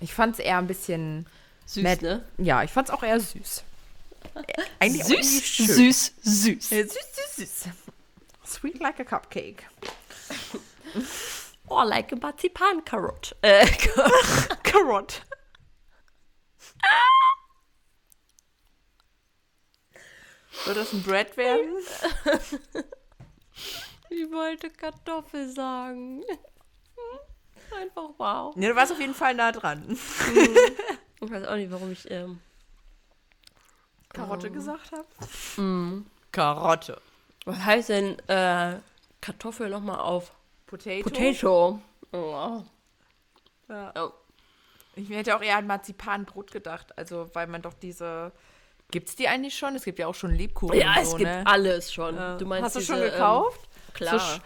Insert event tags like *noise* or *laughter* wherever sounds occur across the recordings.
Ich fand es eher ein bisschen Süß, nett. ne? Ja, ich fand es auch eher süß. *laughs* Eigentlich Süß, süß, süß. Ja, süß, süß, süß. Sweet like a cupcake. *laughs* Oh, like a Marzipan-Karot. Äh, *laughs* Karot. Soll das ein Bread werden? ich wollte Kartoffel sagen. Einfach wow. Ne, du warst auf jeden Fall nah dran. *laughs* Ich weiß auch nicht, warum ich, ähm, Karotte gesagt habe. Karotte. was heißt denn, äh, Kartoffel nochmal auf Potato. Potato? Oh. Ja. Oh. Ich hätte auch eher an Marzipanbrot gedacht. Also, weil man doch diese. Gibt's die eigentlich schon? Es gibt ja auch schon Lebkuchen. Ja, es so, gibt ne? alles schon. Ja. Du meinst Hast du schon diese, gekauft? Ähm, klar. So Sch-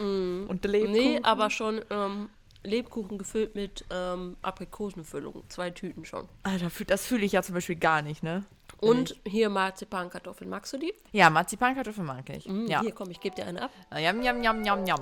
Spekulation und Lebkuchen. nee, aber schon ähm, Lebkuchen gefüllt mit ähm, Aprikosenfüllung. Zwei Tüten schon. Alter, das fühle ich ja zum Beispiel gar nicht, ne? Und hier Marzipankartoffeln. Magst du die? Ja, Marzipankartoffeln mag ich. Mm, ja. Hier, komm, ich gebe dir eine ab. Jam, jam, jam, jam, jam.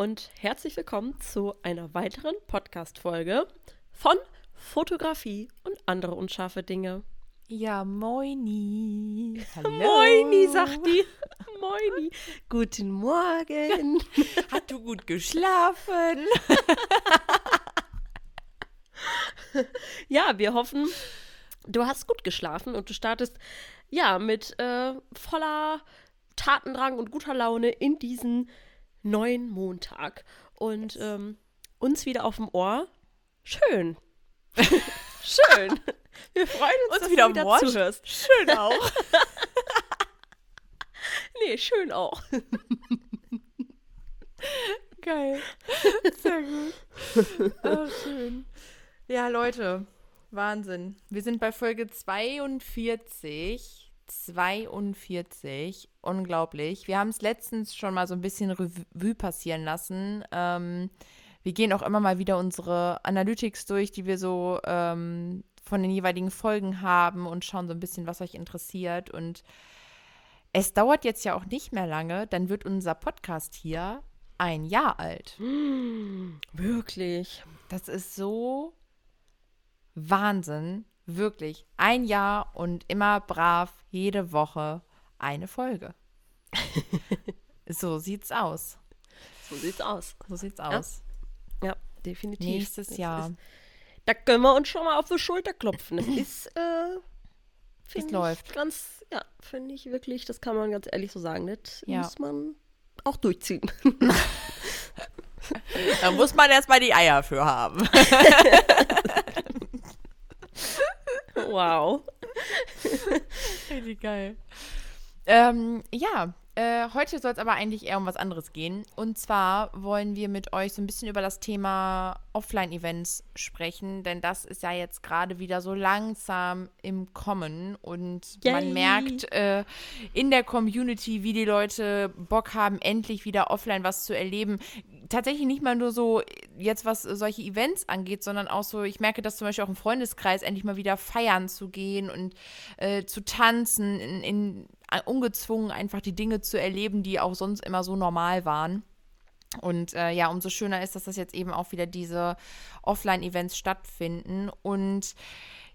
Und herzlich willkommen zu einer weiteren Podcast-Folge von Fotografie und andere unscharfe Dinge. Ja, moini. Hallo. Moini, sagt die. *laughs* Moini. Guten Morgen. *laughs* Hast du gut geschlafen? *laughs* Ja, wir hoffen, du hast gut geschlafen und du startest ja mit äh, voller Tatendrang und guter Laune in diesen neuen Montag. Und ähm, uns wieder auf dem Ohr. Schön. *laughs* Schön. Wir freuen uns, Uns wieder du am Ohr. zuhörst. Schön auch. *laughs* Nee, schön auch. *laughs* Geil. Sehr gut. Oh, schön. Ja, Leute, Wahnsinn. Wir sind bei Folge 42. 42. Unglaublich. Wir haben es letztens schon mal so ein bisschen Revue passieren lassen. Ähm, wir gehen auch immer mal wieder unsere Analytics durch, die wir so ähm, von den jeweiligen Folgen haben und schauen so ein bisschen, was euch interessiert. Und es dauert jetzt ja auch nicht mehr lange, dann wird unser Podcast hier ein Jahr alt. *gasps* Wirklich. Das ist so Wahnsinn. Wirklich. Ein Jahr und immer brav jede Woche eine Folge. *laughs* so sieht's aus. So sieht's aus. So sieht's aus. Ja, definitiv. Nächstes Das Jahr. Ist, da können wir uns schon mal auf die Schulter klopfen. Es *laughs* ist, äh, find ich läuft. Ganz, ja, finde ich wirklich, das kann man ganz ehrlich so sagen. Das Ja. muss man auch durchziehen. *laughs* Da muss man erstmal die Eier für haben. Wow. *laughs* Richtig geil. Ähm, ja, äh, heute soll es aber eigentlich eher um was anderes gehen. Und zwar wollen wir mit euch so ein bisschen über das Thema Offline-Events sprechen, denn das ist ja jetzt gerade wieder so langsam im Kommen und man Yay. merkt äh, in der Community, wie die Leute Bock haben, endlich wieder offline was zu erleben. Tatsächlich nicht mal nur so jetzt, was solche Events angeht, sondern auch so, ich merke das zum Beispiel auch im Freundeskreis, endlich mal wieder feiern zu gehen und äh, zu tanzen, in, in, ungezwungen einfach die Dinge zu erleben, die auch sonst immer so normal waren. Und äh, ja, umso schöner ist, dass das jetzt eben auch wieder diese Offline-Events stattfinden. Und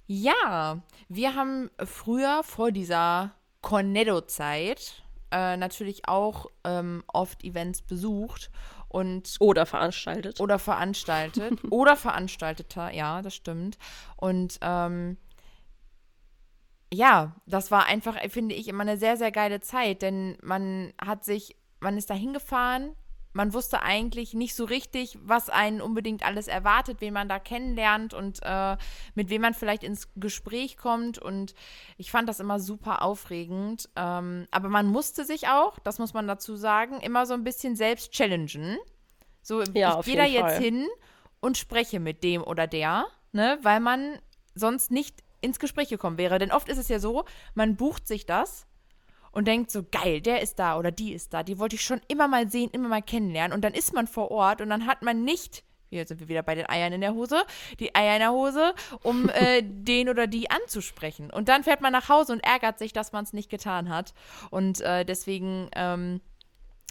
ja, wir haben früher vor dieser Cornetto-Zeit äh, natürlich auch ähm, oft Events besucht und Oder veranstaltet. oder veranstaltet. oder veranstalteter, ja, das stimmt. Und ähm, ja, das war einfach, finde ich, immer eine sehr, sehr geile Zeit, denn man hat sich, man ist da hingefahren, man wusste eigentlich nicht so richtig, was einen unbedingt alles erwartet, wen man da kennenlernt und äh, mit wem man vielleicht ins Gespräch kommt. Und ich fand das immer super aufregend. Ähm, aber man musste sich auch, das muss man dazu sagen, immer so ein bisschen selbst challengen. So, Ja, ich gehe da jetzt hin und spreche mit dem oder der, ne, weil man sonst nicht ins Gespräch gekommen wäre. Denn oft ist es ja so, man bucht sich das und denkt so, geil, der ist da oder die ist da, die wollte ich schon immer mal sehen, immer mal kennenlernen. Und dann ist man vor Ort und dann hat man nicht hier sind wir wieder bei den Eiern in der Hose, die Eier in der Hose, um *laughs* äh, den oder die anzusprechen. Und dann fährt man nach Hause und ärgert sich, dass man es nicht getan hat. Und äh, deswegen, ähm,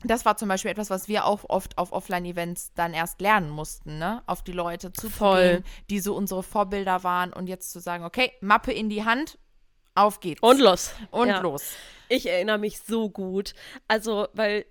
das war zum Beispiel etwas, was wir auch oft auf Offline-Events dann erst lernen mussten, ne? Auf die Leute zuzugehen, die so unsere Vorbilder waren und jetzt zu sagen, okay, Mappe in die Hand, auf geht's. Und los. Und Ja. los. Ich erinnere mich so gut. Also, weil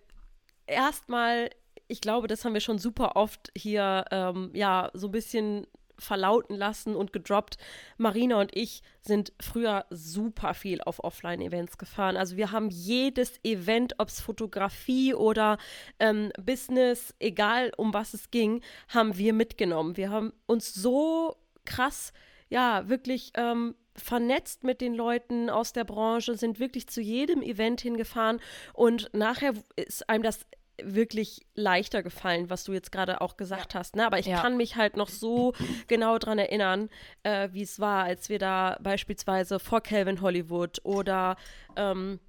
erstmal, ich glaube, das haben wir schon super oft hier, ähm, ja, so ein bisschen verlauten lassen und gedroppt. Marina und ich sind früher super viel auf Offline-Events gefahren. Also wir haben jedes Event, ob es Fotografie oder ähm, Business, egal um was es ging, haben wir mitgenommen. Wir haben uns so krass, ja, wirklich ähm, vernetzt mit den Leuten aus der Branche, sind wirklich zu jedem Event hingefahren und nachher ist einem das wirklich leichter gefallen, was du jetzt gerade auch gesagt hast. Ne? Aber ich Ja. kann mich halt noch so *clears throat* genau dran erinnern, äh, wie es war, als wir da beispielsweise vor Calvin Hollywood oder ähm,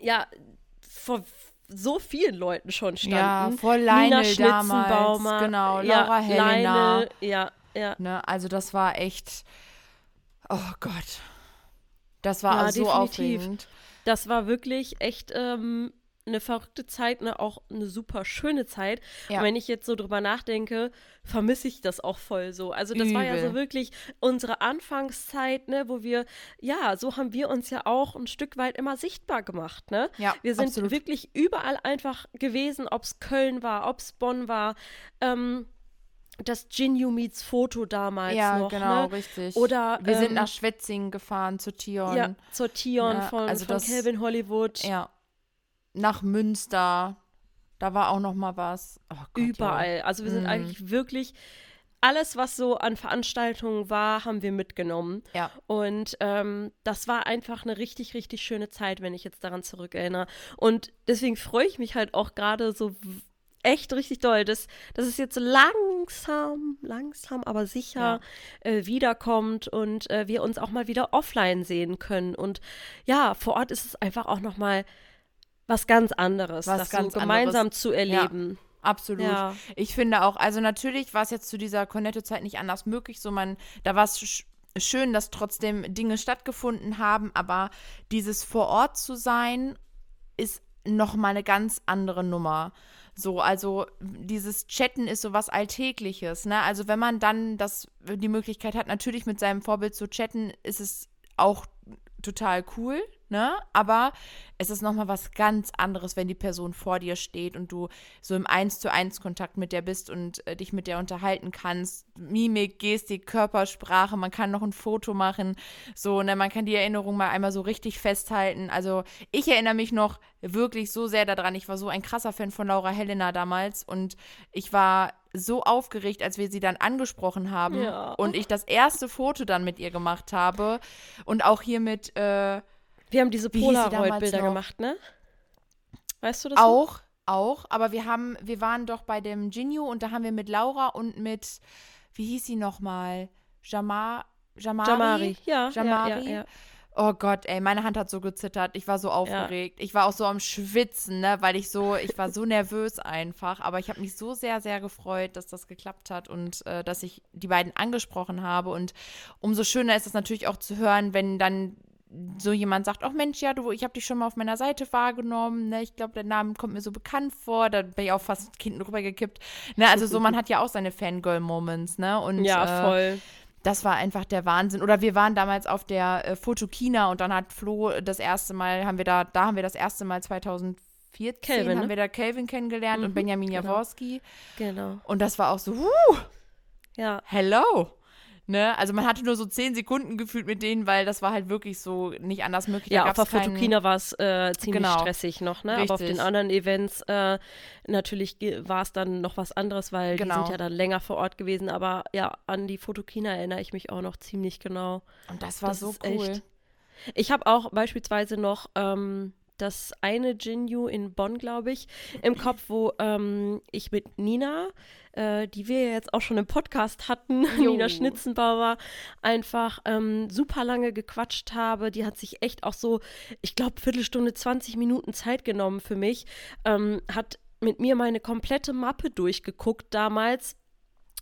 ja, vor so vielen Leuten schon standen. Ja, vor Nina Lionel damals, Schnitzenbaumer, genau, ja, Laura Helena. Lionel, ja, ja. Ne? Also das war echt, oh Gott. Das war Ja, so definitiv. aufregend. Das war wirklich echt ähm, eine verrückte Zeit, ne, auch eine super schöne Zeit. Ja. Und wenn ich jetzt so drüber nachdenke, vermisse ich das auch voll so. Also das war ja so Übel. wirklich unsere Anfangszeit, ne, wo wir, ja, so haben wir uns ja auch ein Stück weit immer sichtbar gemacht, ne? Ja, Wir sind absolut. wirklich überall einfach gewesen, ob es Köln war, ob es Bonn war, ähm, das Ginyu Meets Foto damals Ja, noch, genau, ne? richtig. Oder, wir sind ähm, nach Schwetzingen gefahren zu Tion. Ja, zur Tion Ja, von, also von das- Calvin Hollywood. Ja. Nach Münster. Da war auch noch mal was. Oh Gott, ja. Überall. Also wir sind Mhm. eigentlich wirklich alles, was so an Veranstaltungen war, haben wir mitgenommen. Ja. Und ähm, das war einfach eine richtig, richtig schöne Zeit, wenn ich jetzt daran zurückerinnere. Und deswegen freue ich mich halt auch gerade so echt richtig doll, dass, dass es jetzt so langsam, langsam, aber sicher äh, wiederkommt und äh, wir uns auch mal wieder offline sehen können. Und ja, vor Ort ist es einfach auch noch mal was ganz anderes, Was das ganz so gemeinsam anderes. zu erleben. Absolut. Ja. Ich finde auch, also natürlich war es jetzt zu dieser Cornetto-Zeit nicht anders möglich. So man, da war es sch schön, dass trotzdem Dinge stattgefunden haben, aber dieses vor Ort zu sein, ist noch mal eine ganz andere Nummer. So, also dieses Chatten ist so was Alltägliches, ne? Also wenn man dann das, die Möglichkeit hat, natürlich mit seinem Vorbild zu chatten, ist es auch total cool, ne? Aber es ist nochmal was ganz anderes, wenn die Person vor dir steht und du so im Eins zu eins Kontakt mit der bist und äh, dich mit der unterhalten kannst. Mimik, Gestik, Körpersprache, man kann noch ein Foto machen, so, ne? Man kann die Erinnerung mal einmal so richtig festhalten. Also ich erinnere mich noch wirklich so sehr daran. Ich war so ein krasser Fan von Laura Helena damals und ich war so aufgeregt, als wir sie dann angesprochen haben Ja. und ich das erste Foto dann mit ihr gemacht habe und auch hier mit äh, Wir haben diese Polaroid-Bilder gemacht, ne? Weißt du das? noch? auch auch, aber wir haben wir waren doch bei dem Ginyu und da haben wir mit Laura und mit wie hieß sie noch mal? Jamar Jamari? Jamari. Ja, Jamari? ja, ja, ja. Oh Gott, ey, meine Hand hat so gezittert. Ich war so aufgeregt. Ich war auch so am Schwitzen, ne, weil ich so, ich war so *laughs* nervös einfach. Aber ich habe mich so sehr, sehr gefreut, dass das geklappt hat und äh, dass ich die beiden angesprochen habe. Und umso schöner ist es natürlich auch zu hören, wenn dann so jemand sagt, ach Mensch, ja, du, ich habe dich schon mal auf meiner Seite wahrgenommen, ne? Ich glaube, der Name kommt mir so bekannt vor. Da bin ich auch fast Kind rübergekippt. Ne? Also so, man hat ja auch seine Fangirl-Moments, ne? Und Ja, äh, voll. das war einfach der Wahnsinn. Oder wir waren damals auf der äh, Fotokina und dann hat Flo das erste Mal, haben wir da, da haben wir das erste Mal 2014 Calvin, haben ne? wir da Calvin kennengelernt und Mhm, Benjamin genau. Jaworski. Genau. Und das war auch so, huh, Ja. hello. Ne? Also man hatte nur so zehn Sekunden gefühlt mit denen, weil das war halt wirklich so nicht anders möglich. Ja, auf der Fotokina war es äh, ziemlich Genau. stressig noch, ne? Aber auf Richtig. den anderen Events äh, natürlich war es dann noch was anderes, weil die Genau. sind ja dann länger vor Ort gewesen. Aber ja, an die Fotokina erinnere ich mich auch noch ziemlich genau. Und das war das so cool. echt- Ich habe auch beispielsweise noch ähm, das eine Jinju in Bonn, glaube ich, im Kopf, wo ähm, ich mit Nina, äh, die wir ja jetzt auch schon im Podcast hatten, *laughs* Jo. Nina Schnitzenbauer, einfach ähm, super lange gequatscht habe. Die hat sich echt auch so, ich glaube, Viertelstunde, 20 Minuten Zeit genommen für mich, ähm, hat mit mir meine komplette Mappe durchgeguckt damals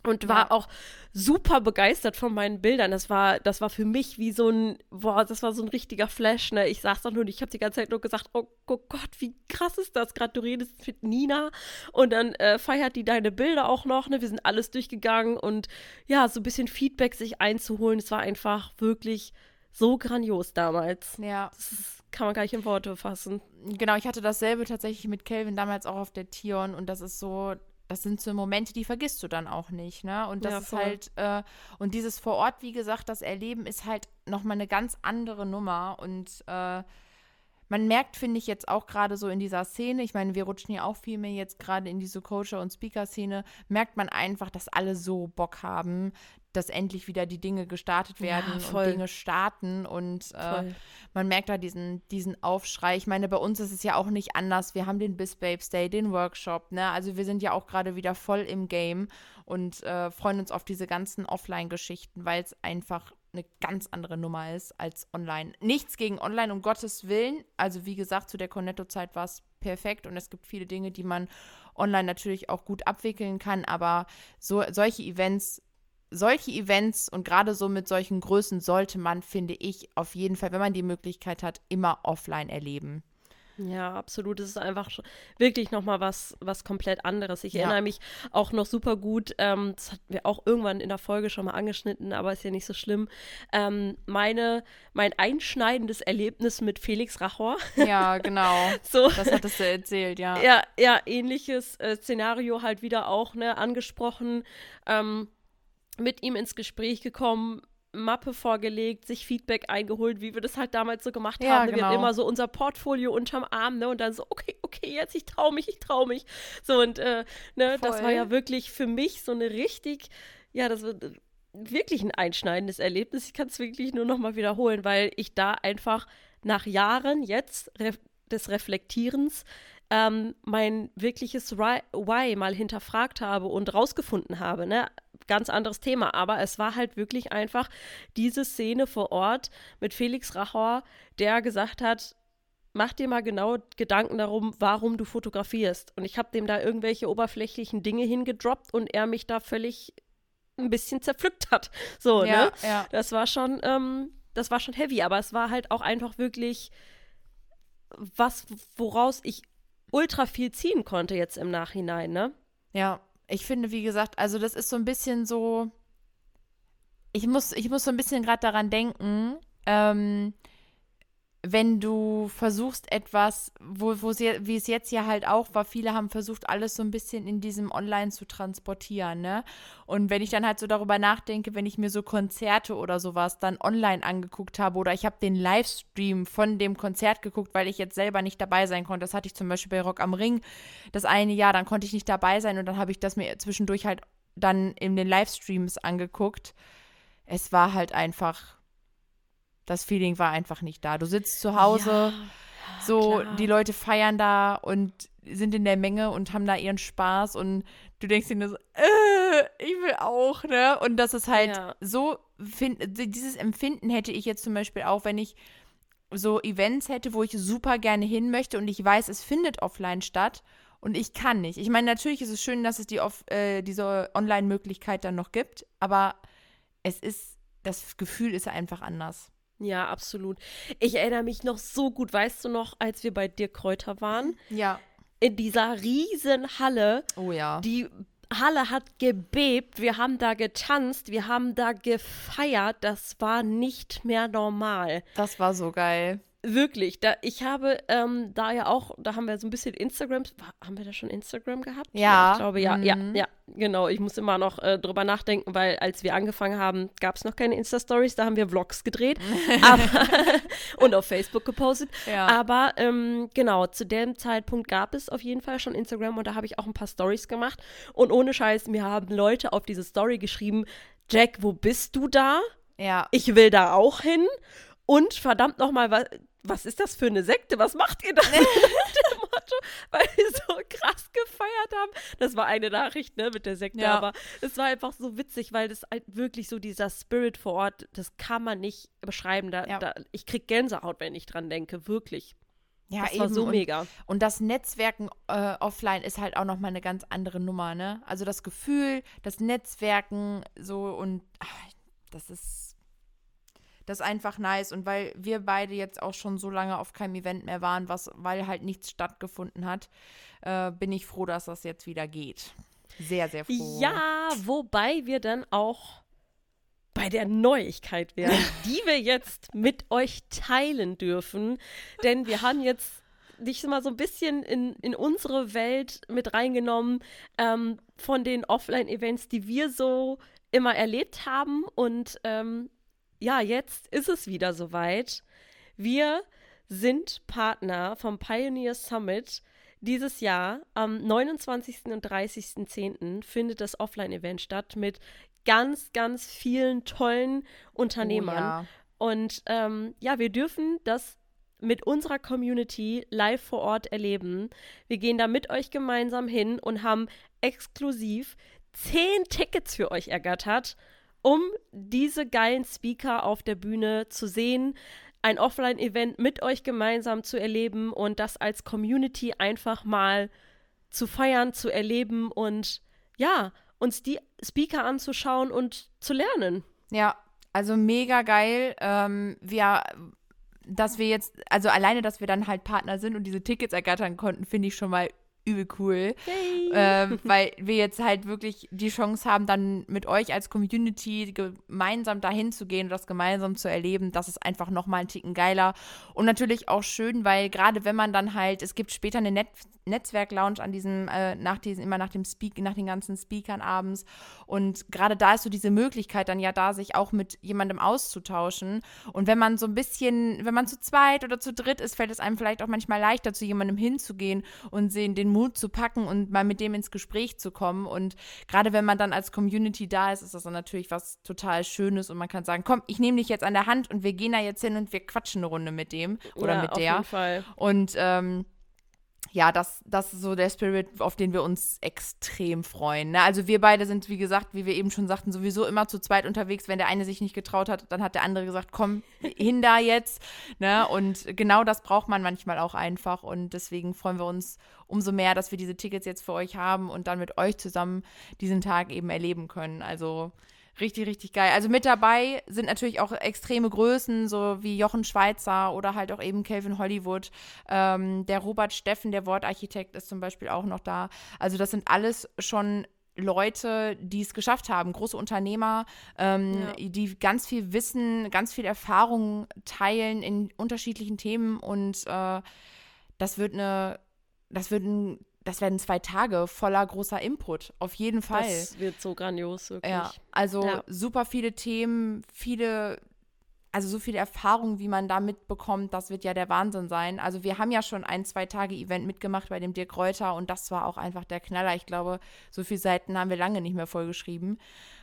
und war Ja. auch super begeistert von meinen Bildern. Das war, das war für mich wie so ein, boah, das war so ein richtiger Flash. Ne? Ich saß da nur und ich habe die ganze Zeit nur gesagt, oh, oh Gott, wie krass ist das? Gerade du redest mit Nina und dann äh, feiert die deine Bilder auch noch. Ne? Wir sind alles durchgegangen und ja, so ein bisschen Feedback sich einzuholen. Es war einfach wirklich so grandios damals. Ja, Das ist, kann man gar nicht in Worte fassen. genau. Ich hatte dasselbe tatsächlich mit Kelvin damals auch auf der Tion und das ist so. Das sind so Momente, die vergisst du dann auch nicht, ne? Und das Ja, ist halt, äh, und dieses vor Ort, wie gesagt, das Erleben ist halt nochmal eine ganz andere Nummer. Und äh, man merkt, finde ich, jetzt auch gerade so in dieser Szene, ich meine, wir rutschen ja auch viel mehr jetzt gerade in diese Coacher- und Speaker-Szene, merkt man einfach, dass alle so Bock haben, dass endlich wieder die Dinge gestartet Ja, werden voll. und Dinge starten und äh, man merkt da diesen, diesen Aufschrei. Ich meine, bei uns ist es ja auch nicht anders. Wir haben den Bis Babes Day, den Workshop, ne? Also wir sind ja auch gerade wieder voll im Game und äh, freuen uns auf diese ganzen Offline-Geschichten, weil es einfach eine ganz andere Nummer ist als online. Nichts gegen online, um Gottes Willen. Also wie gesagt, zu der Cornetto-Zeit war es perfekt und es gibt viele Dinge, die man online natürlich auch gut abwickeln kann, aber so solche Events solche Events und gerade so mit solchen Größen sollte man, finde ich, auf jeden Fall, wenn man die Möglichkeit hat, immer offline erleben. Ja, absolut. Es ist einfach wirklich nochmal was, was komplett anderes. Ich Ja. erinnere mich auch noch super gut, ähm, das hatten wir auch irgendwann in der Folge schon mal angeschnitten, aber ist ja nicht so schlimm. Ähm, meine, mein einschneidendes Erlebnis mit Felix Rachor. Ja, genau. *laughs* So. Das hattest du erzählt, ja. Ja, ja, ähnliches äh, Szenario halt wieder auch, ne, angesprochen, ähm, mit ihm ins Gespräch gekommen, Mappe vorgelegt, sich Feedback eingeholt, wie wir das halt damals so gemacht Ja, haben. ne? Wir hatten genau. immer so unser Portfolio unterm Arm, ne, und dann so, okay, okay, jetzt ich trau mich, ich trau mich. So, und, äh, ne, das war ja wirklich für mich so eine richtig, ja, das war äh, wirklich ein einschneidendes Erlebnis. Ich kann es wirklich nur noch mal wiederholen, weil ich da einfach nach Jahren jetzt ref des Reflektierens ähm, mein wirkliches Why, mal hinterfragt habe und rausgefunden habe. Ne? Ganz anderes Thema, aber es war halt wirklich einfach diese Szene vor Ort mit Felix Rachor, der gesagt hat, mach dir mal genau Gedanken darum, warum du fotografierst. Und ich habe dem da irgendwelche oberflächlichen Dinge hingedroppt und er mich da völlig ein bisschen zerpflückt hat. So, Ja, ne? ja. Das war schon, ähm, das war schon heavy, aber es war halt auch einfach wirklich was, woraus ich ultra viel ziehen konnte jetzt im Nachhinein, ne? Ja, ich finde, wie gesagt, also das ist so ein bisschen so. Ich muss, ich muss so ein bisschen gerade daran denken, ähm, wenn du versuchst etwas, wo, wo sie, wie es jetzt ja halt auch war, viele haben versucht, alles so ein bisschen in diesem Online zu transportieren, ne? Und wenn ich dann halt so darüber nachdenke, wenn ich mir so Konzerte oder sowas dann online angeguckt habe oder ich habe den Livestream von dem Konzert geguckt, weil ich jetzt selber nicht dabei sein konnte. Das hatte ich zum Beispiel bei Rock am Ring das eine Jahr, dann konnte ich nicht dabei sein und dann habe ich das mir zwischendurch halt dann in den Livestreams angeguckt. Es war halt einfach, das Feeling war einfach nicht da. Du sitzt zu Hause, so klar. die Leute feiern da und sind in der Menge und haben da ihren Spaß und du denkst dir nur so, äh, ich will auch, ne? Und das ist halt Ja. so, find, dieses Empfinden hätte ich jetzt zum Beispiel auch, wenn ich so Events hätte, wo ich super gerne hin möchte und ich weiß, es findet offline statt und ich kann nicht. Ich meine, natürlich ist es schön, dass es die off, äh, diese Online-Möglichkeit dann noch gibt, aber es ist, das Gefühl ist einfach anders. Ja, absolut. Ich erinnere mich noch so gut, weißt du noch, als wir bei Dirk Kräuter waren, Ja. in dieser riesen Halle, Oh ja. die Halle hat gebebt, wir haben da getanzt, wir haben da gefeiert, das war nicht mehr normal. Das war so geil. Wirklich, da, ich habe ähm, da ja auch, da haben wir so ein bisschen Instagram, haben wir da schon Instagram gehabt? Ja. Ich glaube, ja, ja, Mhm. ja, genau. Ich muss immer noch äh, drüber nachdenken, weil als wir angefangen haben, gab es noch keine Insta-Stories, da haben wir Vlogs gedreht *laughs* aber, *laughs* und auf Facebook gepostet. Ja. Aber ähm, genau, zu dem Zeitpunkt gab es auf jeden Fall schon Instagram und da habe ich auch ein paar Stories gemacht. Und ohne Scheiß, mir haben Leute auf diese Story geschrieben, Jack, wo bist du da? Ja. ich will da auch hin. Und verdammt nochmal, was ist das für eine Sekte? Was macht ihr da? *laughs* *laughs* Motto, weil wir so krass gefeiert haben. Das war eine Nachricht, ne, mit der Sekte, Ja. aber es war einfach so witzig, weil das halt wirklich so dieser Spirit vor Ort, das kann man nicht beschreiben. Da, Ja. da, ich krieg Gänsehaut, wenn ich dran denke, wirklich. Ja, das war so und, mega. Und das Netzwerken äh, offline ist halt auch nochmal eine ganz andere Nummer, ne? Also das Gefühl, das Netzwerken so und ach, das ist das ist einfach nice. Und weil wir beide jetzt auch schon so lange auf keinem Event mehr waren, was, weil halt nichts stattgefunden hat, äh, bin ich froh, dass das jetzt wieder geht. Sehr, sehr froh. Ja, wobei wir dann auch bei der Neuigkeit wären, *laughs* die wir jetzt mit euch teilen dürfen. Denn wir haben jetzt dich mal so ein bisschen in, in unsere Welt mit reingenommen ähm, von den Offline-Events, die wir so immer erlebt haben. Und ähm, ja, jetzt ist es wieder soweit. Wir sind Partner vom Pioneer Summit. Dieses Jahr, am 29. und 30.10. findet das Offline-Event statt mit ganz, ganz vielen tollen Unternehmern. Oh, ja. Und ähm, ja, wir dürfen das mit unserer Community live vor Ort erleben. Wir gehen da mit euch gemeinsam hin und haben exklusiv zehn Tickets für euch ergattert, um diese geilen Speaker auf der Bühne zu sehen, ein Offline-Event mit euch gemeinsam zu erleben und das als Community einfach mal zu feiern, zu erleben und ja, uns die Speaker anzuschauen und zu lernen. Ja, also mega geil. Ähm, wir, dass wir jetzt, also alleine, dass wir dann halt Partner sind und diese Tickets ergattern konnten, finde ich schon mal übel cool. ähm, weil wir jetzt halt wirklich die Chance haben, dann mit euch als Community gemeinsam dahin zu gehen und das gemeinsam zu erleben. Das ist einfach nochmal ein Ticken geiler. Und natürlich auch schön, weil gerade wenn man dann halt, es gibt später eine Net Netzwerk-Lounge an diesem, äh, nach diesem, immer nach dem Speak, nach den ganzen Speakern abends. Und gerade da ist so diese Möglichkeit dann ja da, sich auch mit jemandem auszutauschen. Und wenn man so ein bisschen, wenn man zu zweit oder zu dritt ist, fällt es einem vielleicht auch manchmal leichter, zu jemandem hinzugehen und sehen, den Mut zu packen und mal mit dem ins Gespräch zu kommen. Und gerade wenn man dann als Community da ist, ist das dann natürlich was total Schönes und man kann sagen, komm, ich nehme dich jetzt an der Hand und wir gehen da jetzt hin und wir quatschen eine Runde mit dem oder ja, mit auf der. jeden Fall. Und ähm, ja, das, das ist so der Spirit, auf den wir uns extrem freuen. Ne? Also wir beide sind, wie gesagt, wie wir eben schon sagten, sowieso immer zu zweit unterwegs. Wenn der eine sich nicht getraut hat, dann hat der andere gesagt, komm hin da jetzt. Ne? Und genau das braucht man manchmal auch einfach. Und deswegen freuen wir uns umso mehr, dass wir diese Tickets jetzt für euch haben und dann mit euch zusammen diesen Tag eben erleben können. Also Richtig, richtig geil. Also mit dabei sind natürlich auch extreme Größen, so wie Jochen Schweizer oder halt auch eben Calvin Hollywood. Ähm, der Robert Steffen, der Wortarchitekt, ist zum Beispiel auch noch da. Also das sind alles schon Leute, die es geschafft haben, große Unternehmer, ähm, Ja. die ganz viel Wissen, ganz viel Erfahrung teilen in unterschiedlichen Themen und äh, das wird eine, das wird ein, das werden zwei Tage voller großer Input, auf jeden Fall. Das wird so grandios, wirklich. Ja, also Ja. super viele Themen, viele, also so viele Erfahrungen, wie man da mitbekommt, das wird ja der Wahnsinn sein. Also wir haben ja schon ein, zwei Tage Event mitgemacht bei dem Dirk Reuter und das war auch einfach der Knaller. Ich glaube, so viele Seiten haben wir lange nicht mehr vollgeschrieben.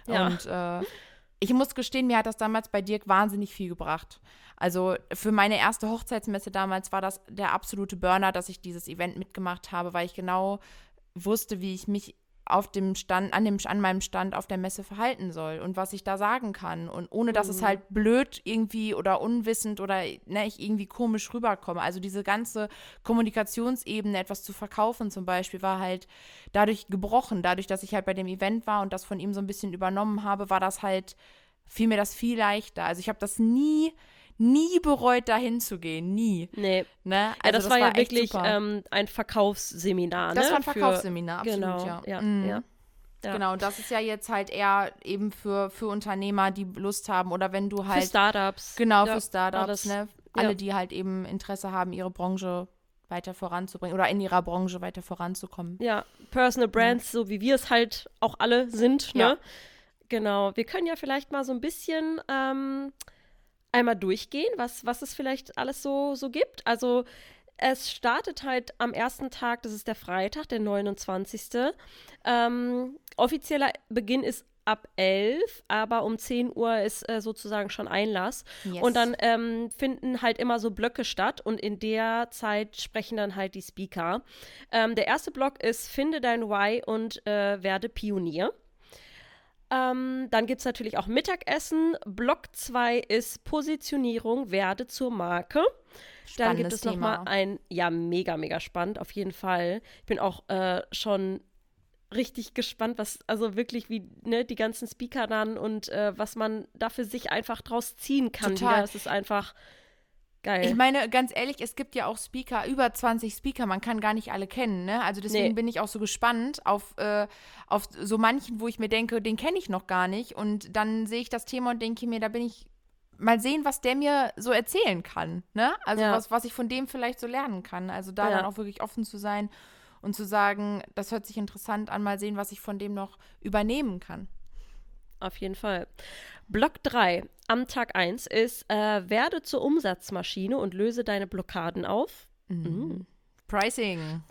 Ja. Und äh, *laughs* ich muss gestehen, mir hat das damals bei Dirk wahnsinnig viel gebracht. Also für meine erste Hochzeitsmesse damals war das der absolute Burner, dass ich dieses Event mitgemacht habe, weil ich genau wusste, wie ich mich auf dem Stand, an, dem, an meinem Stand auf der Messe verhalten soll und was ich da sagen kann. Und ohne dass es halt blöd irgendwie oder unwissend oder ne, ich irgendwie komisch rüberkomme. Also diese ganze Kommunikationsebene, etwas zu verkaufen zum Beispiel, war halt dadurch gebrochen. Dadurch, dass ich halt bei dem Event war und das von ihm so ein bisschen übernommen habe, war das halt, fiel mir das viel leichter. Also ich habe das nie, nie bereut, dahin zu gehen. Nie. Nee. Ne? Ja, Also das, war ja wirklich ähm, ein Verkaufsseminar, das ne? war ein Für- Verkaufsseminar, absolut, Genau, ja. ja, Mhm. ja. Ja. Genau, das ist ja jetzt halt eher eben für, für Unternehmer, die Lust haben oder wenn du Für halt. Startups. Genau, Ja, für Startups, alles. ne? Ja. Alle, die halt eben Interesse haben, ihre Branche weiter voranzubringen oder in ihrer Branche weiter voranzukommen. Ja, Personal Brands, so wie wir es halt auch alle sind, ne? Ja. Genau. Wir können ja vielleicht mal so ein bisschen ähm, einmal durchgehen, was, was es vielleicht alles so, so gibt. Also es startet halt am ersten Tag, das ist der Freitag, der 29. Ähm, offizieller Beginn ist ab 11, aber um 10 Uhr ist äh, sozusagen schon Einlass. Yes. Und dann ähm, finden halt immer so Blöcke statt und in der Zeit sprechen dann halt die Speaker. Ähm, der erste Block ist Finde dein Why und äh, werde Pionier. Ähm, dann gibt es natürlich auch Mittagessen. Block 2 ist Positionierung, werde zur Marke. Dann gibt es nochmal ein, ja, mega, mega spannend, auf jeden Fall. Ich bin auch äh, schon richtig gespannt, was, also wirklich, wie ne, die ganzen Speaker dann und äh, was man da für sich einfach draus ziehen kann. Total. Es ist einfach geil. Ich meine, ganz ehrlich, es gibt ja auch Speaker, über 20 Speaker, man kann gar nicht alle kennen, ne? Also deswegen Nee. bin ich auch so gespannt auf, äh, auf so manchen, wo ich mir denke, den kenne ich noch gar nicht. Und dann sehe ich das Thema und denke mir, da bin ich mal sehen, was der mir so erzählen kann, ne? Also Ja. was, was ich von dem vielleicht so lernen kann. Also da Ja. dann auch wirklich offen zu sein und zu sagen, das hört sich interessant an, mal sehen, was ich von dem noch übernehmen kann. Auf jeden Fall. Block 3 am Tag 1 ist, äh, werde zur Umsatzmaschine und löse deine Blockaden auf. Mhm. Pricing.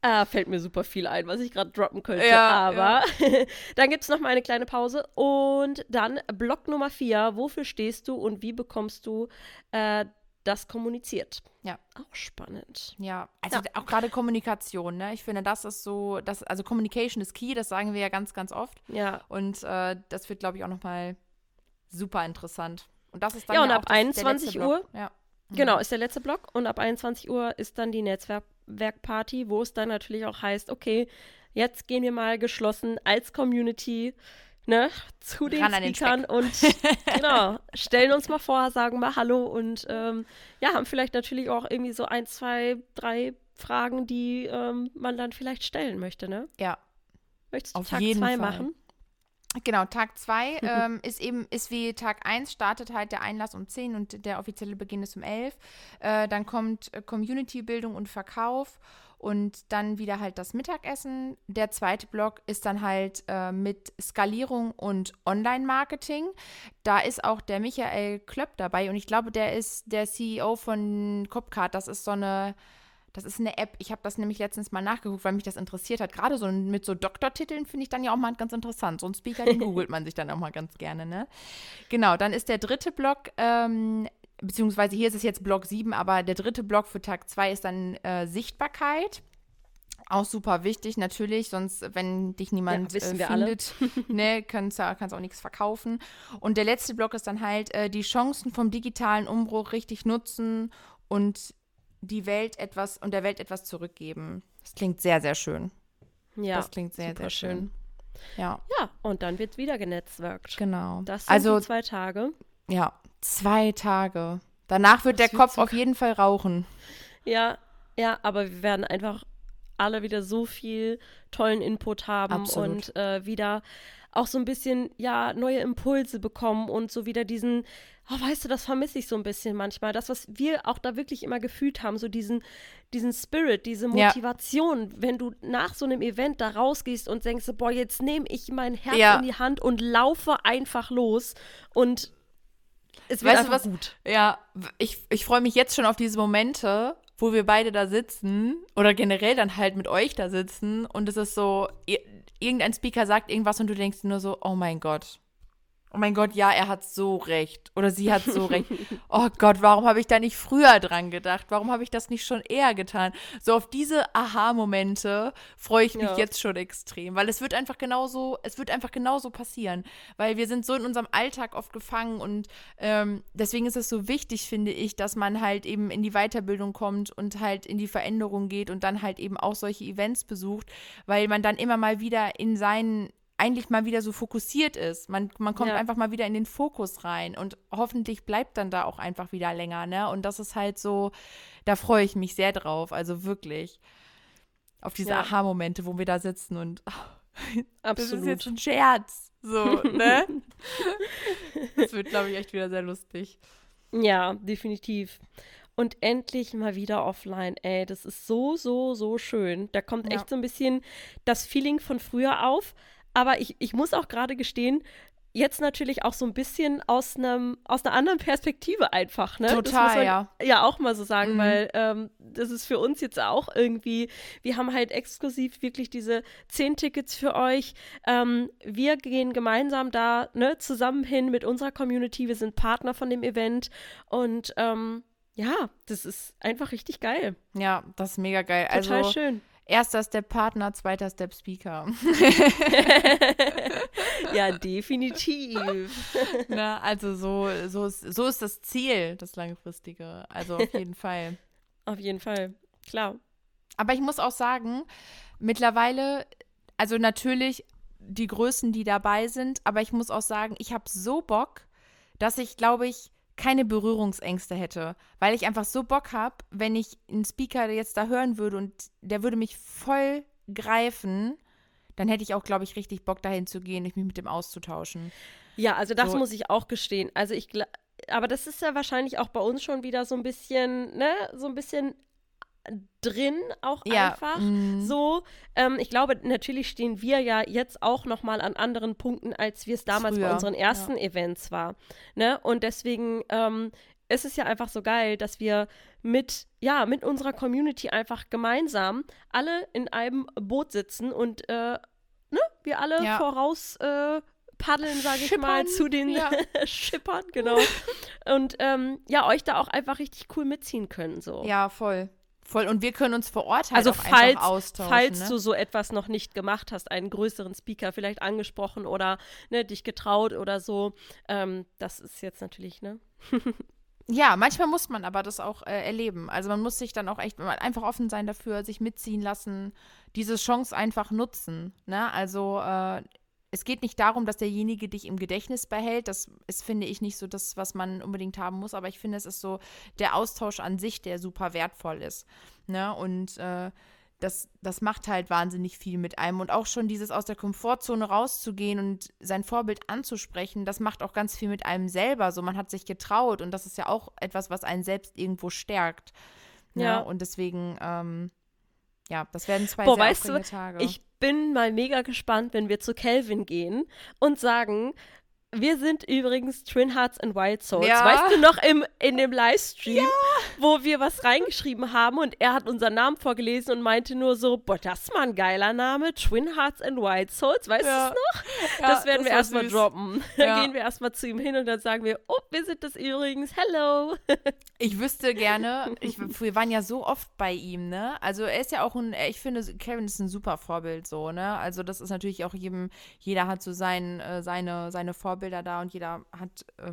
Äh, *laughs* fällt mir super viel ein, was ich gerade droppen könnte. Ja, aber *laughs* dann gibt es noch mal eine kleine Pause. Und dann Block Nummer 4. Wofür stehst du und wie bekommst du äh, das kommuniziert? Ja. Auch spannend. Ja, also Ja. auch gerade Kommunikation, ne? Ich finde, das ist so, das, also Communication ist key, das sagen wir ja ganz, ganz oft. Ja. Und äh, das wird, glaube ich, auch nochmal super interessant. Und das ist dann Ja, ja, und auch ab das, 21 der letzte Block. Ja. Genau, ist der letzte Block. Und ab 21 Uhr ist dann die Netzwerkparty, wo es dann natürlich auch heißt, okay, jetzt gehen wir mal geschlossen als Community ne, zu den Ran an den Speakern und *laughs* genau, stellen uns mal vor, sagen mal Hallo und ähm, ja, haben vielleicht natürlich auch irgendwie so ein, zwei, drei Fragen, die ähm, man dann vielleicht stellen möchte, ne? ja. Möchtest du Auf Tag jeden zwei Fall. machen? Genau, Tag 2 *laughs* ähm, ist eben, ist wie Tag 1, startet halt der Einlass um 10 und der offizielle Beginn ist um 11. Äh, dann kommt äh, Community-Bildung und Verkauf und dann wieder halt das Mittagessen. Der zweite Block ist dann halt äh, mit Skalierung und Online-Marketing. Da ist auch der Michael Klöpp dabei und ich glaube, der ist der CEO von Copcard. Das ist so eine das ist eine App. Ich habe das nämlich letztens mal nachgeguckt, weil mich das interessiert hat. Gerade so mit so Doktortiteln finde ich dann ja auch mal ganz interessant. So ein Speaker, den *laughs* googelt man sich dann auch mal ganz gerne, ne? Genau, dann ist der dritte Block, ähm, beziehungsweise hier ist es jetzt Block 7, aber der dritte Block für Tag 2 ist dann äh, Sichtbarkeit. Auch super wichtig, natürlich, sonst, wenn dich niemand Ja, wissen äh, findet, *laughs* ne, kannst du auch nichts verkaufen. Und der letzte Block ist dann halt äh, die Chancen vom digitalen Umbruch richtig nutzen und die Welt etwas und der Welt etwas zurückgeben. Das klingt sehr, sehr schön. Ja, das klingt sehr, sehr schön. Ja, Ja, und dann wird wieder genetzwerkt. genau. Das sind also, zwei Tage. ja, zwei Tage. Danach wird Das der wird Kopf so auf jeden Fall rauchen. Ja, ja, aber wir werden einfach alle wieder so viel tollen Input haben Absolut. und äh, wieder auch so ein bisschen, ja, neue Impulse bekommen und so wieder diesen, oh, weißt du, das vermisse ich so ein bisschen manchmal. Das, was wir auch da wirklich immer gefühlt haben, so diesen, diesen Spirit, diese Ja. Motivation, wenn du nach so einem Event da rausgehst und denkst, boah, jetzt nehme ich mein Herz Ja. in die Hand und laufe einfach los und es wird Weißt du was? gut. Ja, ich, ich freue mich jetzt schon auf diese Momente, wo wir beide da sitzen oder generell dann halt mit euch da sitzen und es ist so, irgendein Speaker sagt irgendwas und du denkst nur so, oh mein Gott. Oh mein Gott, ja, er hat so recht. Oder sie hat so recht. *laughs* Oh Gott, warum habe ich da nicht früher dran gedacht? Warum habe ich das nicht schon eher getan? So auf diese Aha-Momente freue ich mich Ja. jetzt schon extrem, weil es wird einfach genauso, es wird einfach genauso passieren. Weil wir sind so in unserem Alltag oft gefangen und ähm, deswegen ist es so wichtig, finde ich, dass man halt eben in die Weiterbildung kommt und halt in die Veränderung geht und dann halt eben auch solche Events besucht, weil man dann immer mal wieder in seinen eigentlich mal wieder so fokussiert ist. Man, man kommt Ja. einfach mal wieder in den Fokus rein und hoffentlich bleibt dann da auch einfach wieder länger, ne? Und das ist halt so, da freue ich mich sehr drauf, also wirklich. Auf diese Ja. Aha-Momente, wo wir da sitzen und oh, *laughs* das ist jetzt ein Scherz. So, *laughs* ne? das wird, glaube ich, echt wieder sehr lustig. Ja, definitiv. Und endlich mal wieder offline. Ey, das ist so, so, so schön. Da kommt Ja. echt so ein bisschen das Feeling von früher auf. Aber ich, ich muss auch gerade gestehen, jetzt natürlich auch so ein bisschen aus einem aus einer anderen Perspektive einfach, ne? Total, ja. Ja, auch mal so sagen, Mhm. weil ähm, das ist für uns jetzt auch irgendwie, wir haben halt exklusiv wirklich diese zehn Tickets für euch. Ähm, wir gehen gemeinsam da ne, zusammen hin mit unserer Community. Wir sind Partner von dem Event und ähm, ja, das ist einfach richtig geil. Ja, das ist mega geil. Total also, schön. Erster Step Partner, zweiter Step Speaker. *laughs* ja, *laughs* definitiv. ne? Also so, so, ist, so ist das Ziel, das langfristige. Also auf jeden *laughs* Fall. Auf jeden Fall. Klar. Aber ich muss auch sagen, mittlerweile, also natürlich die Größen, die dabei sind, aber ich muss auch sagen, ich habe so Bock, dass ich, glaube ich, keine Berührungsängste hätte, weil ich einfach so Bock habe, wenn ich einen Speaker jetzt da hören würde und der würde mich voll greifen, dann hätte ich auch, glaube ich, richtig Bock dahin zu gehen und mich mit dem auszutauschen. Ja, also das So. muss ich auch gestehen. Also ich aber das ist ja wahrscheinlich auch bei uns schon wieder so ein bisschen, ne, so ein bisschen drin auch Ja, einfach. mm. So, ähm, ich glaube, natürlich stehen wir ja jetzt auch noch mal an anderen Punkten, als wir es damals bei Früher, unseren ersten Events war. Ne? Und deswegen ähm, ist es ja einfach so geil, dass wir mit, ja, mit unserer Community einfach gemeinsam alle in einem Boot sitzen und äh, ne, wir alle Ja. voraus äh, paddeln, sage ich mal, zu den ja. *laughs* Schippern, genau. und ähm, ja, euch da auch einfach richtig cool mitziehen können. So. Ja, voll. Voll. Und wir können uns vor Ort halt Also auch falls, einfach austauschen. falls ne? du so etwas noch nicht gemacht hast, einen größeren Speaker vielleicht angesprochen oder ne, dich getraut oder so, ähm, das ist jetzt natürlich, ne? *laughs* Ja, manchmal muss man aber das auch äh, erleben. Also man muss sich dann auch echt einfach offen sein dafür, sich mitziehen lassen, diese Chance einfach nutzen. Ne? Also äh, es geht nicht darum, dass derjenige dich im Gedächtnis behält. Das ist, finde ich, nicht so das, was man unbedingt haben muss. Aber ich finde, es ist so der Austausch an sich, der super wertvoll ist. Ne? Und äh, das, das macht halt wahnsinnig viel mit einem. Und auch schon dieses aus der Komfortzone rauszugehen und sein Vorbild anzusprechen, das macht auch ganz viel mit einem selber. So, man hat sich getraut und das ist ja auch etwas, was einen selbst irgendwo stärkt. Ja. Ja. Und deswegen, ähm, ja, das werden zwei Boah, sehr weißt du, Tage. Ich bin mal mega gespannt, wenn wir zu Kelvin gehen und sagen, wir sind übrigens Twin Hearts and Wild Souls. Ja. Weißt du noch im, in dem Livestream, wo wir was reingeschrieben haben und er hat unseren Namen vorgelesen und meinte nur so, boah, das ist mal ein geiler Name, Twin Hearts and Wild Souls, weißt du Ja. es noch? Ja, das werden wir war erstmal droppen. *laughs* Dann Ja. gehen wir erstmal zu ihm hin und dann sagen wir, oh, wir sind das übrigens, hello. *laughs* Ich wüsste gerne, ich, wir waren ja so oft bei ihm, ne? Also er ist ja auch ein, ich finde, Kevin ist ein super Vorbild so, ne? Also das ist natürlich auch jedem, jeder hat so sein, äh, seine, seine Vorbilder da und jeder hat äh,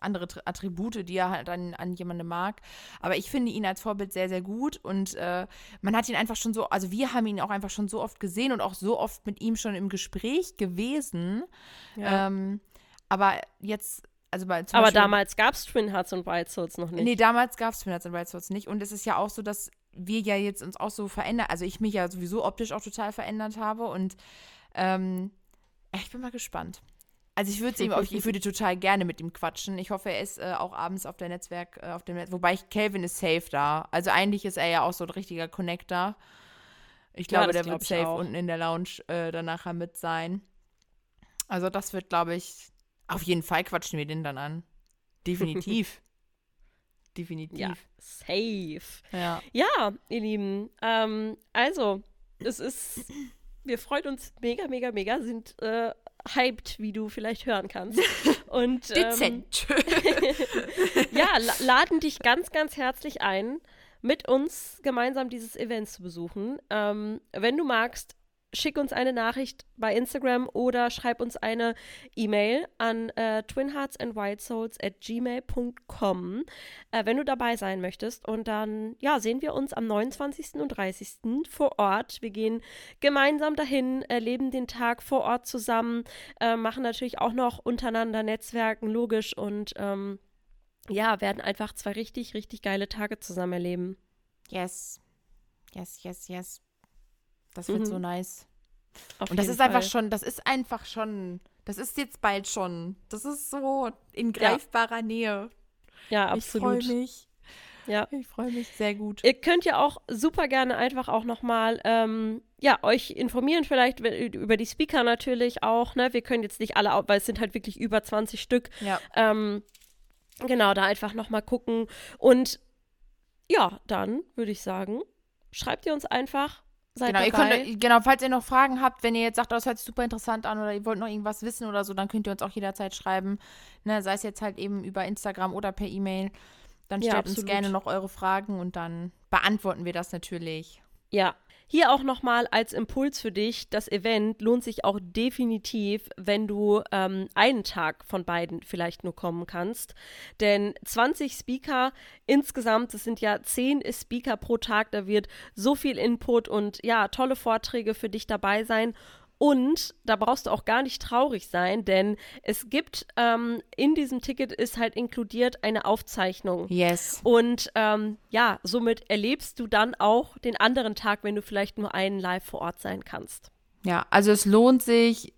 andere Tr- Attribute, die er halt an, an jemandem mag. Aber ich finde ihn als Vorbild sehr, sehr gut und äh, man hat ihn einfach schon so, also wir haben ihn auch einfach schon so oft gesehen und auch so oft mit ihm schon im Gespräch gewesen. Ähm, aber jetzt, also bei Aber Beispiel- damals gab es Twin Hearts und Wild Souls noch nicht. Nee, damals gab es Twin Hearts and Wild Souls nicht. Und es ist ja auch so, dass wir ja jetzt uns auch so verändern, also ich mich ja sowieso optisch auch total verändert habe. Und ähm, ich bin mal gespannt. Also ich würde ihm, auch- ich *laughs* würde total gerne mit ihm quatschen. Ich hoffe, er ist äh, auch abends auf der Netzwerk, äh, auf dem Netz, wobei ich, Calvin ist safe da. Also eigentlich ist er ja auch so ein richtiger Connector. Ich Ja, glaube, der glaub wird safe auch. unten in der Lounge äh, dann nachher mit sein. Also das wird, glaube ich, auf jeden Fall quatschen wir den dann an. Definitiv. *laughs* Definitiv. Ja, safe. Ja. Ja, ihr Lieben, ähm, also, es ist, wir freuen uns mega, mega, mega, sind äh, hyped, wie du vielleicht hören kannst. *laughs* Und ähm, Dezent. *laughs* ja, la laden dich ganz, ganz herzlich ein, mit uns gemeinsam dieses Event zu besuchen. Ähm, wenn du magst, schick uns eine Nachricht bei Instagram oder schreib uns eine E-Mail an äh, twinheartsandwildsouls at gmail.com, äh, wenn du dabei sein möchtest. Und dann, ja, sehen wir uns am 29. und 30. vor Ort. Wir gehen gemeinsam dahin, erleben den Tag vor Ort zusammen, äh, machen natürlich auch noch untereinander Netzwerken, logisch, und ähm, ja, werden einfach zwei richtig, richtig geile Tage zusammen erleben. Yes. Yes, yes, yes. Das wird Mhm. so nice. Auf Und das ist einfach Fall. schon, das ist einfach schon, das ist jetzt bald schon. Das ist so in greifbarer Nähe. Ja, Ich freue absolut. mich. Ja. Ich freue mich sehr gut. Ihr könnt ja auch super gerne einfach auch nochmal, ähm, ja, euch informieren vielleicht über die Speaker natürlich auch, ne? Wir können jetzt nicht alle, weil es sind halt wirklich über 20 Stück. Ja. Ähm, genau, da einfach nochmal gucken. Und ja, dann würde ich sagen, schreibt ihr uns einfach. Seid Genau, ihr dabei. könnt, genau, falls ihr noch Fragen habt, wenn ihr jetzt sagt, oh, das hört sich super interessant an oder ihr wollt noch irgendwas wissen oder so, dann könnt ihr uns auch jederzeit schreiben. Ne, sei es jetzt halt eben über Instagram oder per E-Mail. Dann Ja, stellt uns absolut. gerne noch eure Fragen und dann beantworten wir das natürlich. Ja. Hier auch nochmal als Impuls für dich, das Event lohnt sich auch definitiv, wenn du ähm, einen Tag von beiden vielleicht nur kommen kannst. Denn 20 Speaker insgesamt, das sind ja 10 Speaker pro Tag, da wird so viel Input und ja, tolle Vorträge für dich dabei sein. Und da brauchst du auch gar nicht traurig sein, denn es gibt ähm, in diesem Ticket ist halt inkludiert eine Aufzeichnung. Yes. Und ähm, ja, somit erlebst du dann auch den anderen Tag, wenn du vielleicht nur einen live vor Ort sein kannst. Ja, also es lohnt sich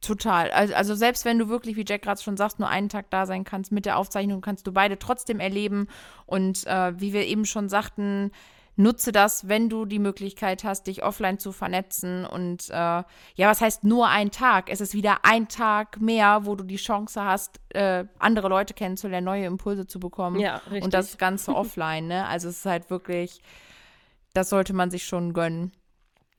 total. Also, also selbst wenn du wirklich, wie Jack gerade schon sagt, nur einen Tag da sein kannst mit der Aufzeichnung, kannst du beide trotzdem erleben. Und äh, wie wir eben schon sagten, nutze das, wenn du die Möglichkeit hast, dich offline zu vernetzen. Und äh, ja, was heißt nur ein Tag? Es ist wieder ein Tag mehr, wo du die Chance hast, äh, andere Leute kennenzulernen, neue Impulse zu bekommen. Ja, richtig. Und das Ganze *laughs* offline, ne? Also es ist halt wirklich, das sollte man sich schon gönnen.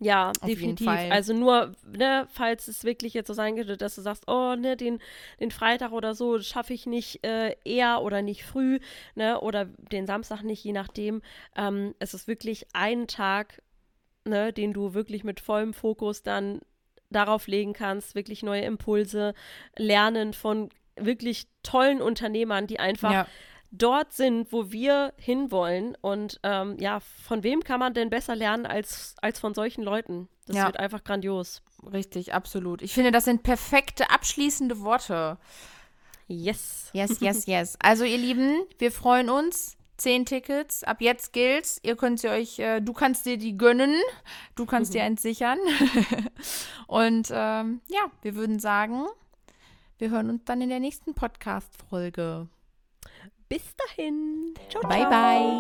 Ja, Auf definitiv. Also nur, ne, falls es wirklich jetzt so sein könnte, dass du sagst, oh, ne, den, den Freitag oder so schaffe ich nicht äh, eher oder nicht früh, ne, oder den Samstag nicht, je nachdem. Ähm, es ist wirklich ein Tag, ne, den du wirklich mit vollem Fokus dann darauf legen kannst, wirklich neue Impulse, lernen von wirklich tollen Unternehmern, die einfach Ja. Dort sind, wo wir hinwollen. Und ähm, ja, von wem kann man denn besser lernen als, als von solchen Leuten? Das Ja. wird einfach grandios. Richtig, absolut. Ich finde, das sind perfekte abschließende Worte. Yes. Yes, *laughs* yes, yes. Also, ihr Lieben, wir freuen uns. Zehn Tickets. Ab jetzt gilt's. Ihr könnt sie euch, äh, du kannst dir die gönnen. Du kannst dir eins sichern. *laughs* Und ähm, ja, wir würden sagen, wir hören uns dann in der nächsten Podcast-Folge bis dahin. Ciao, bye, bye.